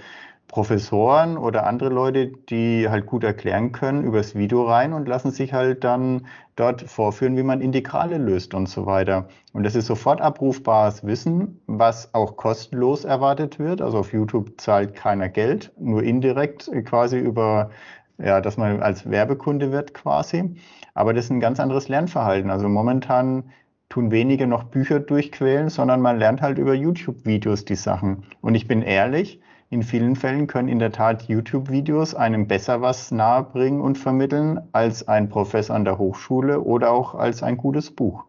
Professoren oder andere Leute, die halt gut erklären können, übers Video rein und lassen sich halt dann dort vorführen, wie man Integrale löst und so weiter. Und das ist sofort abrufbares Wissen, was auch kostenlos erwartet wird. Also auf YouTube zahlt keiner Geld, nur indirekt quasi über, ja, dass man als Werbekunde wird quasi. Aber das ist ein ganz anderes Lernverhalten. Also momentan tun wenige noch Bücher durchquälen, sondern man lernt halt über YouTube-Videos die Sachen. Und ich bin ehrlich, in vielen Fällen können in der Tat YouTube-Videos einem besser was nahebringen und vermitteln als ein Professor an der Hochschule oder auch als ein gutes Buch.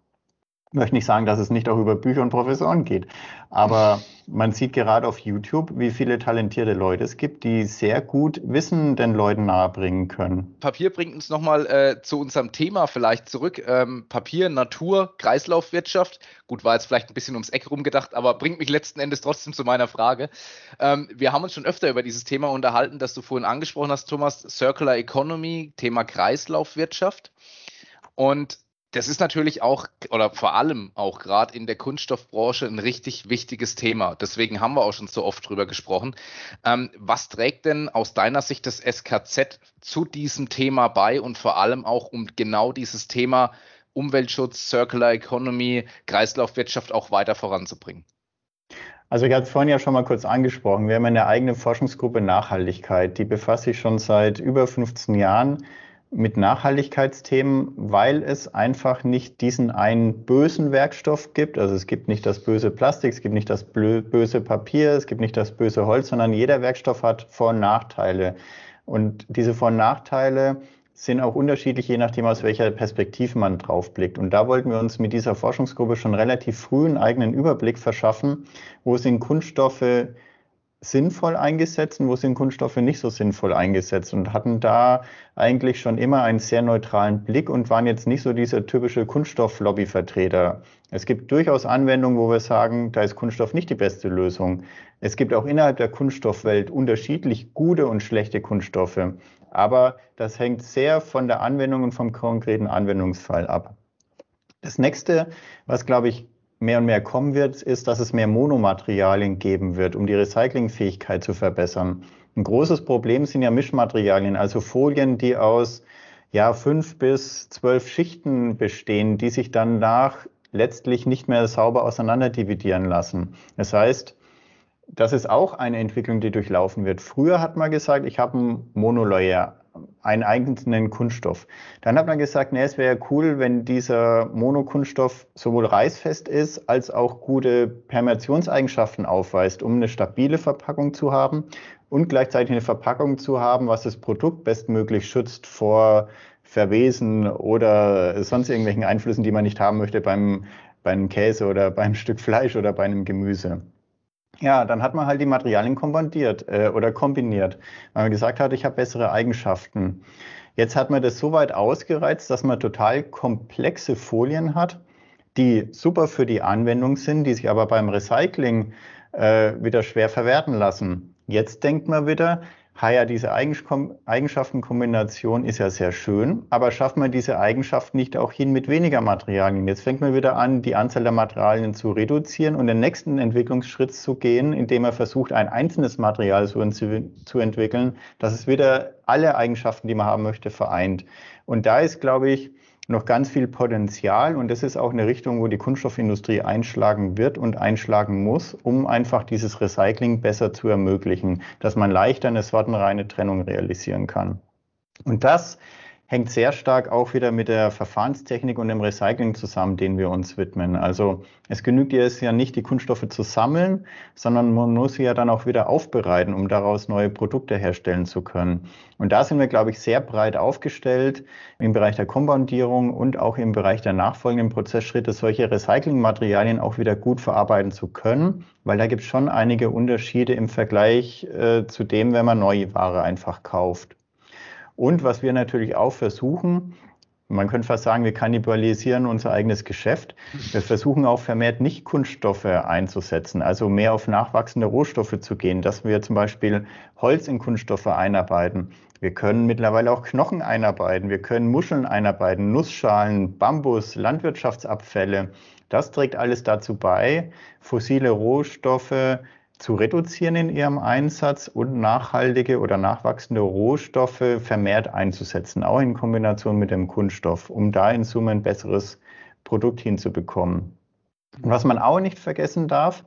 Möchte nicht sagen, dass es nicht auch über Bücher und Professoren geht, aber man sieht gerade auf YouTube, wie viele talentierte Leute es gibt, die sehr gut Wissen den Leuten nahebringen können. Papier bringt uns nochmal äh, zu unserem Thema vielleicht zurück. Ähm, Papier, Natur, Kreislaufwirtschaft. Gut, war jetzt vielleicht ein bisschen ums Eck rumgedacht, aber bringt mich letzten Endes trotzdem zu meiner Frage. Ähm, wir haben uns schon öfter über dieses Thema unterhalten, das du vorhin angesprochen hast, Thomas, Circular Economy, Thema Kreislaufwirtschaft. Und das ist natürlich auch oder vor allem auch gerade in der Kunststoffbranche ein richtig wichtiges Thema. Deswegen haben wir auch schon so oft drüber gesprochen. Ähm, was trägt denn aus deiner Sicht das SKZ zu diesem Thema bei und vor allem auch um genau dieses Thema Umweltschutz, Circular Economy, Kreislaufwirtschaft auch weiter voranzubringen? Also ich hatte es vorhin ja schon mal kurz angesprochen. Wir haben eine eigene Forschungsgruppe Nachhaltigkeit, die befasst sich schon seit über 15 Jahren mit Nachhaltigkeitsthemen, weil es einfach nicht diesen einen bösen Werkstoff gibt. Also es gibt nicht das böse Plastik, es gibt nicht das böse Papier, es gibt nicht das böse Holz, sondern jeder Werkstoff hat Vor- und Nachteile. Und diese Vor- und Nachteile sind auch unterschiedlich, je nachdem, aus welcher Perspektive man draufblickt. Und da wollten wir uns mit dieser Forschungsgruppe schon relativ früh einen eigenen Überblick verschaffen, wo sind Kunststoffe sinnvoll eingesetzt und wo sind Kunststoffe nicht so sinnvoll eingesetzt und hatten da eigentlich schon immer einen sehr neutralen Blick und waren jetzt nicht so dieser typische Kunststoff-Lobby-Vertreter. Es gibt durchaus Anwendungen, wo wir sagen, da ist Kunststoff nicht die beste Lösung. Es gibt auch innerhalb der Kunststoffwelt unterschiedlich gute und schlechte Kunststoffe. Aber das hängt sehr von der Anwendung und vom konkreten Anwendungsfall ab. Das nächste, was glaube ich mehr und mehr kommen wird, ist, dass es mehr Monomaterialien geben wird, um die Recyclingfähigkeit zu verbessern. Ein großes Problem sind ja Mischmaterialien, also Folien, die aus ja, fünf bis zwölf Schichten bestehen, die sich dann nach letztlich nicht mehr sauber auseinanderdividieren lassen. Das heißt, das ist auch eine Entwicklung, die durchlaufen wird. Früher hat man gesagt, ich habe ein Monolayer, einen eigenen Kunststoff. Dann hat man gesagt, nee, es wäre cool, wenn dieser Monokunststoff sowohl reißfest ist, als auch gute Permeationseigenschaften aufweist, um eine stabile Verpackung zu haben und gleichzeitig eine Verpackung zu haben, was das Produkt bestmöglich schützt vor Verwesen oder sonst irgendwelchen Einflüssen, die man nicht haben möchte beim, beim Käse oder beim Stück Fleisch oder bei einem Gemüse. Ja, dann hat man halt die Materialien kombandiert äh, oder kombiniert, weil man gesagt hat, ich habe bessere Eigenschaften. Jetzt hat man das so weit ausgereizt, dass man total komplexe Folien hat, die super für die Anwendung sind, die sich aber beim Recycling äh, wieder schwer verwerten lassen. Jetzt denkt man wieder, ja, diese Eigenschaftenkombination ist ja sehr schön, aber schafft man diese Eigenschaften nicht auch hin mit weniger Materialien? Jetzt fängt man wieder an, die Anzahl der Materialien zu reduzieren und den nächsten Entwicklungsschritt zu gehen, indem er versucht, ein einzelnes Material so zu entwickeln, dass es wieder alle Eigenschaften, die man haben möchte, vereint. Und da ist, glaube ich, noch ganz viel Potenzial und das ist auch eine Richtung, wo die Kunststoffindustrie einschlagen wird und einschlagen muss, um einfach dieses Recycling besser zu ermöglichen, dass man leichter eine sortenreine Trennung realisieren kann. Und das hängt sehr stark auch wieder mit der Verfahrenstechnik und dem Recycling zusammen, den wir uns widmen. Also es genügt jetzt ja nicht, die Kunststoffe zu sammeln, sondern man muss sie ja dann auch wieder aufbereiten, um daraus neue Produkte herstellen zu können. Und da sind wir, glaube ich, sehr breit aufgestellt im Bereich der Kompoundierung und auch im Bereich der nachfolgenden Prozessschritte, solche Recyclingmaterialien auch wieder gut verarbeiten zu können, weil da gibt es schon einige Unterschiede im Vergleich äh, zu dem, wenn man neue Ware einfach kauft. Und was wir natürlich auch versuchen, man könnte fast sagen, wir kannibalisieren unser eigenes Geschäft. Wir versuchen auch vermehrt nicht Kunststoffe einzusetzen, also mehr auf nachwachsende Rohstoffe zu gehen, dass wir zum Beispiel Holz in Kunststoffe einarbeiten. Wir können mittlerweile auch Knochen einarbeiten, wir können Muscheln einarbeiten, Nussschalen, Bambus, Landwirtschaftsabfälle. Das trägt alles dazu bei, fossile Rohstoffe zu reduzieren in ihrem Einsatz und nachhaltige oder nachwachsende Rohstoffe vermehrt einzusetzen, auch in Kombination mit dem Kunststoff, um da in Summe ein besseres Produkt hinzubekommen. Und was man auch nicht vergessen darf,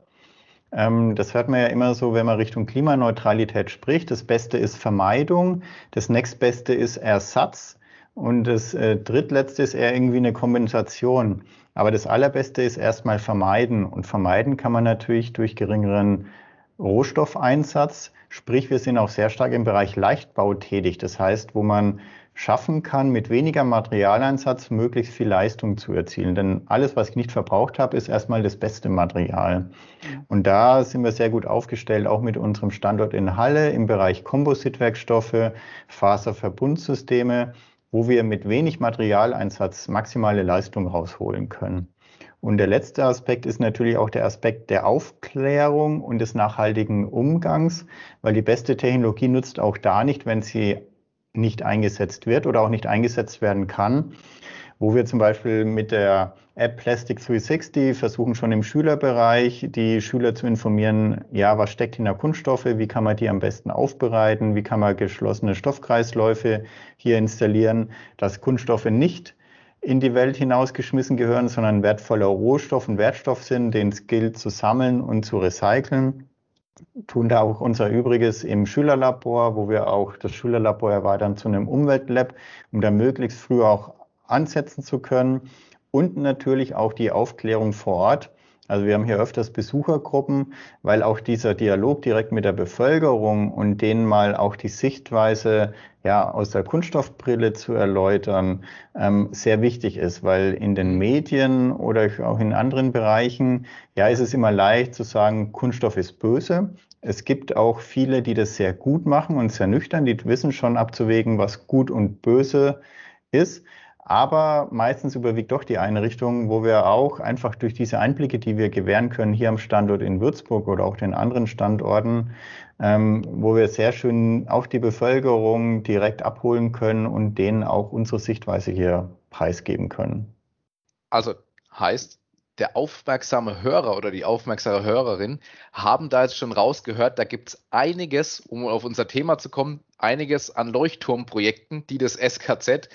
ähm, das hört man ja immer so, wenn man Richtung Klimaneutralität spricht. Das Beste ist Vermeidung, das nächstbeste ist Ersatz und das äh, drittletzte ist eher irgendwie eine Kompensation. Aber das Allerbeste ist erstmal vermeiden. Und vermeiden kann man natürlich durch geringeren Rohstoffeinsatz. Sprich, wir sind auch sehr stark im Bereich Leichtbau tätig. Das heißt, wo man schaffen kann, mit weniger Materialeinsatz möglichst viel Leistung zu erzielen. Denn alles, was ich nicht verbraucht habe, ist erstmal das beste Material. Und da sind wir sehr gut aufgestellt, auch mit unserem Standort in Halle im Bereich Kompositwerkstoffe, Faserverbundsysteme wo wir mit wenig Materialeinsatz maximale Leistung rausholen können. Und der letzte Aspekt ist natürlich auch der Aspekt der Aufklärung und des nachhaltigen Umgangs, weil die beste Technologie nutzt auch da nicht, wenn sie nicht eingesetzt wird oder auch nicht eingesetzt werden kann. Wo wir zum Beispiel mit der App Plastic 360 versuchen schon im Schülerbereich die Schüler zu informieren, ja, was steckt hinter Kunststoffe, wie kann man die am besten aufbereiten, wie kann man geschlossene Stoffkreisläufe hier installieren, dass Kunststoffe nicht in die Welt hinausgeschmissen gehören, sondern wertvoller Rohstoff und Wertstoff sind, den es gilt zu sammeln und zu recyceln. tun da auch unser Übriges im Schülerlabor, wo wir auch das Schülerlabor erweitern zu einem Umweltlab, um da möglichst früh auch ansetzen zu können. Und natürlich auch die Aufklärung vor Ort. Also wir haben hier öfters Besuchergruppen, weil auch dieser Dialog direkt mit der Bevölkerung und denen mal auch die Sichtweise ja aus der Kunststoffbrille zu erläutern ähm, sehr wichtig ist, weil in den Medien oder auch in anderen Bereichen ja ist es immer leicht zu sagen, Kunststoff ist böse. Es gibt auch viele, die das sehr gut machen und sehr nüchtern, die wissen schon abzuwägen, was gut und böse ist. Aber meistens überwiegt doch die eine Richtung, wo wir auch einfach durch diese Einblicke, die wir gewähren können, hier am Standort in Würzburg oder auch den anderen Standorten, ähm, wo wir sehr schön auch die Bevölkerung direkt abholen können und denen auch unsere Sichtweise hier preisgeben können. Also heißt, der aufmerksame Hörer oder die aufmerksame Hörerin haben da jetzt schon rausgehört, da gibt es einiges, um auf unser Thema zu kommen, einiges an Leuchtturmprojekten, die das SKZ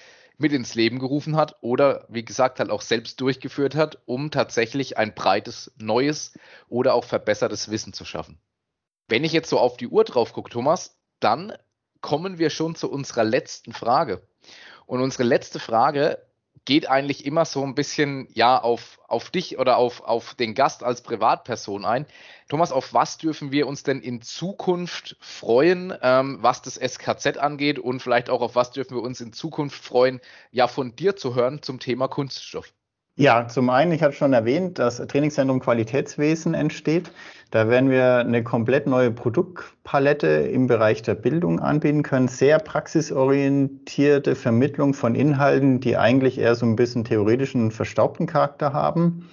mit ins Leben gerufen hat oder wie gesagt halt auch selbst durchgeführt hat, um tatsächlich ein breites, neues oder auch verbessertes Wissen zu schaffen. Wenn ich jetzt so auf die Uhr drauf gucke, Thomas, dann kommen wir schon zu unserer letzten Frage. Und unsere letzte Frage geht eigentlich immer so ein bisschen ja auf, auf dich oder auf, auf den Gast als Privatperson ein. Thomas, auf was dürfen wir uns denn in Zukunft freuen, ähm, was das SKZ angeht und vielleicht auch auf was dürfen wir uns in Zukunft freuen, ja von dir zu hören zum Thema Kunststoff? Ja, zum einen, ich hatte schon erwähnt, dass Trainingszentrum Qualitätswesen entsteht. Da werden wir eine komplett neue Produktpalette im Bereich der Bildung anbieten können. Sehr praxisorientierte Vermittlung von Inhalten, die eigentlich eher so ein bisschen theoretischen, verstaubten Charakter haben.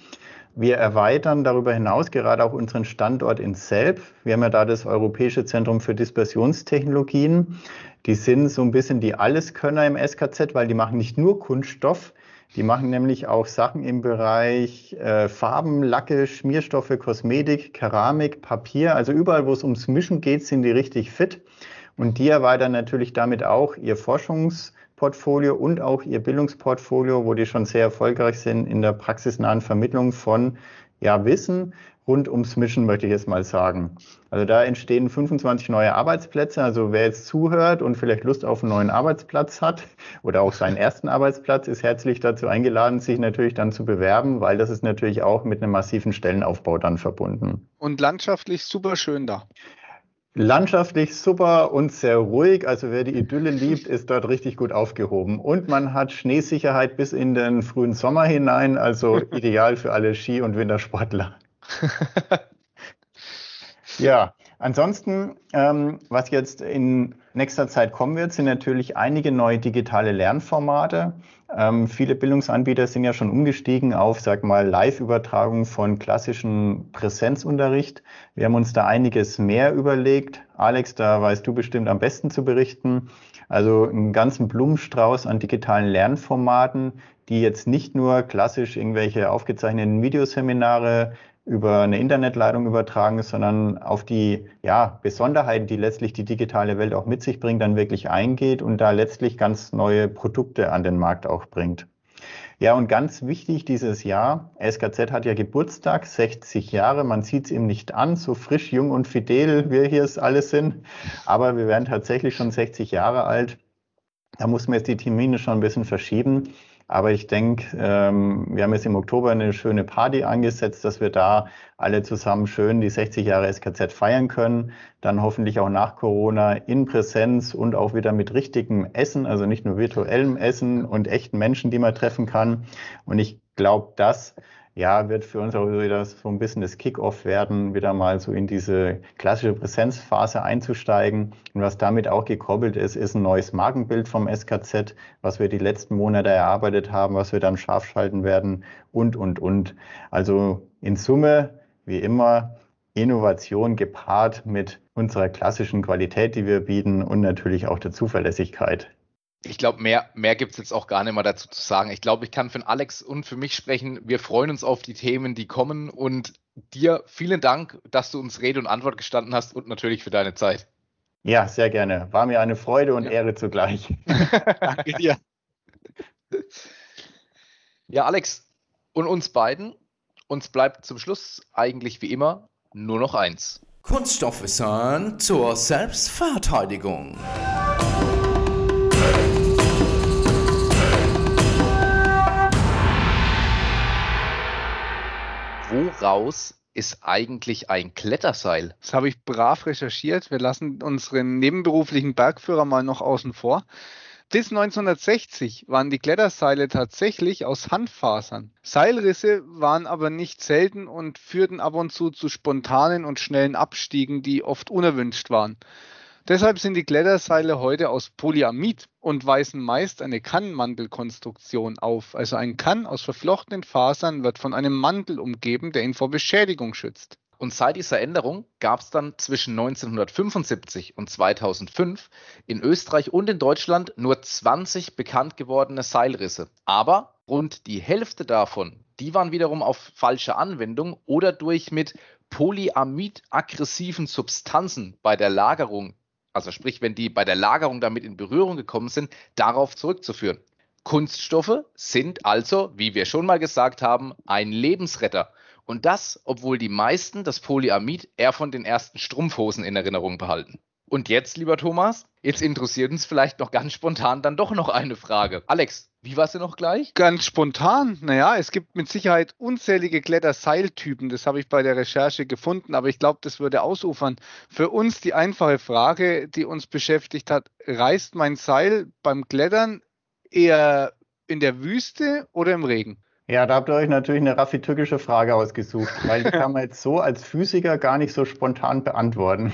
Wir erweitern darüber hinaus gerade auch unseren Standort in Selb. Wir haben ja da das Europäische Zentrum für Dispersionstechnologien. Die sind so ein bisschen die Alleskönner im SKZ, weil die machen nicht nur Kunststoff, die machen nämlich auch Sachen im Bereich äh, Farben, Lacke, Schmierstoffe, Kosmetik, Keramik, Papier. Also überall, wo es ums Mischen geht, sind die richtig fit. Und die erweitern natürlich damit auch ihr Forschungsportfolio und auch ihr Bildungsportfolio, wo die schon sehr erfolgreich sind in der praxisnahen Vermittlung von ja, Wissen rund ums Mischen, möchte ich jetzt mal sagen. Also da entstehen 25 neue Arbeitsplätze. Also wer jetzt zuhört und vielleicht Lust auf einen neuen Arbeitsplatz hat oder auch seinen ersten Arbeitsplatz, ist herzlich dazu eingeladen, sich natürlich dann zu bewerben, weil das ist natürlich auch mit einem massiven Stellenaufbau dann verbunden. Und landschaftlich super schön da. Landschaftlich super und sehr ruhig. Also wer die Idylle liebt, ist dort richtig gut aufgehoben. Und man hat Schneesicherheit bis in den frühen Sommer hinein. Also ideal für alle Ski- und Wintersportler. ja, ansonsten, ähm, was jetzt in nächster Zeit kommen wird, sind natürlich einige neue digitale Lernformate. Ähm, viele Bildungsanbieter sind ja schon umgestiegen auf, sag mal, Live-Übertragung von klassischem Präsenzunterricht. Wir haben uns da einiges mehr überlegt. Alex, da weißt du bestimmt am besten zu berichten. Also einen ganzen Blumenstrauß an digitalen Lernformaten, die jetzt nicht nur klassisch irgendwelche aufgezeichneten Videoseminare über eine Internetleitung übertragen, sondern auf die ja, Besonderheiten, die letztlich die digitale Welt auch mit sich bringt, dann wirklich eingeht und da letztlich ganz neue Produkte an den Markt auch bringt. Ja, und ganz wichtig dieses Jahr, SKZ hat ja Geburtstag, 60 Jahre, man sieht es ihm nicht an, so frisch, jung und fidel wir hier alle sind, aber wir werden tatsächlich schon 60 Jahre alt. Da muss man jetzt die Termine schon ein bisschen verschieben. Aber ich denke, ähm, wir haben jetzt im Oktober eine schöne Party angesetzt, dass wir da alle zusammen schön die 60 Jahre SKZ feiern können. Dann hoffentlich auch nach Corona in Präsenz und auch wieder mit richtigem Essen, also nicht nur virtuellem Essen und echten Menschen, die man treffen kann. Und ich glaube, das ja, wird für uns auch wieder so ein bisschen das Kickoff werden, wieder mal so in diese klassische Präsenzphase einzusteigen. Und was damit auch gekoppelt ist, ist ein neues Markenbild vom SKZ, was wir die letzten Monate erarbeitet haben, was wir dann scharf schalten werden und, und, und. Also in Summe, wie immer, Innovation gepaart mit unserer klassischen Qualität, die wir bieten und natürlich auch der Zuverlässigkeit ich glaube, mehr, mehr gibt es jetzt auch gar nicht mehr dazu zu sagen. Ich glaube, ich kann für Alex und für mich sprechen. Wir freuen uns auf die Themen, die kommen. Und dir vielen Dank, dass du uns Rede und Antwort gestanden hast und natürlich für deine Zeit. Ja, sehr gerne. War mir eine Freude und ja. Ehre zugleich. Danke dir. Ja, Alex, und uns beiden, uns bleibt zum Schluss eigentlich wie immer nur noch eins. Kunststoffwissen zur Selbstverteidigung. Woraus ist eigentlich ein Kletterseil? Das habe ich brav recherchiert. Wir lassen unseren nebenberuflichen Bergführer mal noch außen vor. Bis 1960 waren die Kletterseile tatsächlich aus Handfasern. Seilrisse waren aber nicht selten und führten ab und zu zu spontanen und schnellen Abstiegen, die oft unerwünscht waren. Deshalb sind die Kletterseile heute aus Polyamid und weisen meist eine Kannmantelkonstruktion auf. Also ein Kann aus verflochtenen Fasern wird von einem Mantel umgeben, der ihn vor Beschädigung schützt. Und seit dieser Änderung gab es dann zwischen 1975 und 2005 in Österreich und in Deutschland nur 20 bekannt gewordene Seilrisse. Aber rund die Hälfte davon, die waren wiederum auf falsche Anwendung oder durch mit polyamid-aggressiven Substanzen bei der Lagerung, also sprich, wenn die bei der Lagerung damit in Berührung gekommen sind, darauf zurückzuführen. Kunststoffe sind also, wie wir schon mal gesagt haben, ein Lebensretter. Und das, obwohl die meisten das Polyamid eher von den ersten Strumpfhosen in Erinnerung behalten. Und jetzt, lieber Thomas, jetzt interessiert uns vielleicht noch ganz spontan dann doch noch eine Frage. Alex, wie war sie noch gleich? Ganz spontan. Naja, es gibt mit Sicherheit unzählige Kletterseiltypen. Das habe ich bei der Recherche gefunden, aber ich glaube, das würde ausufern. Für uns die einfache Frage, die uns beschäftigt hat, reißt mein Seil beim Klettern eher in der Wüste oder im Regen? Ja, da habt ihr euch natürlich eine raffi-tückische Frage ausgesucht, weil die kann man jetzt so als Physiker gar nicht so spontan beantworten.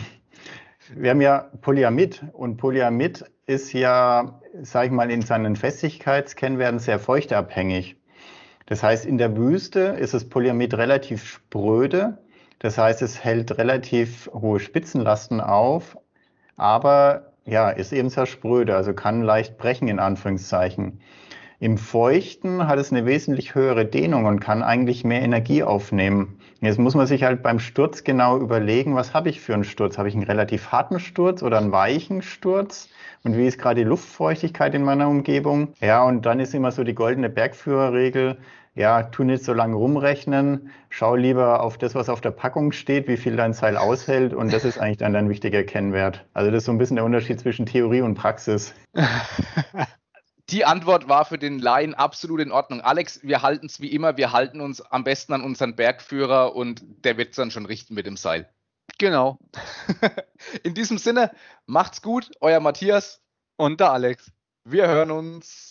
Wir haben ja Polyamid und Polyamid ist ja, sag ich mal, in seinen Festigkeitskennwerten sehr feuchteabhängig. Das heißt, in der Wüste ist das Polyamid relativ spröde. Das heißt, es hält relativ hohe Spitzenlasten auf, aber ja, ist eben sehr spröde, also kann leicht brechen in Anführungszeichen. Im Feuchten hat es eine wesentlich höhere Dehnung und kann eigentlich mehr Energie aufnehmen. Jetzt muss man sich halt beim Sturz genau überlegen, was habe ich für einen Sturz? Habe ich einen relativ harten Sturz oder einen weichen Sturz? Und wie ist gerade die Luftfeuchtigkeit in meiner Umgebung? Ja, und dann ist immer so die goldene Bergführerregel. Ja, tu nicht so lange rumrechnen. Schau lieber auf das, was auf der Packung steht, wie viel dein Seil aushält. Und das ist eigentlich dann dein wichtiger Kennwert. Also das ist so ein bisschen der Unterschied zwischen Theorie und Praxis. die Antwort war für den Laien absolut in Ordnung. Alex, wir halten es wie immer, wir halten uns am besten an unseren Bergführer und der wird es dann schon richten mit dem Seil. Genau. in diesem Sinne, macht's gut, euer Matthias und der Alex. Wir hören uns.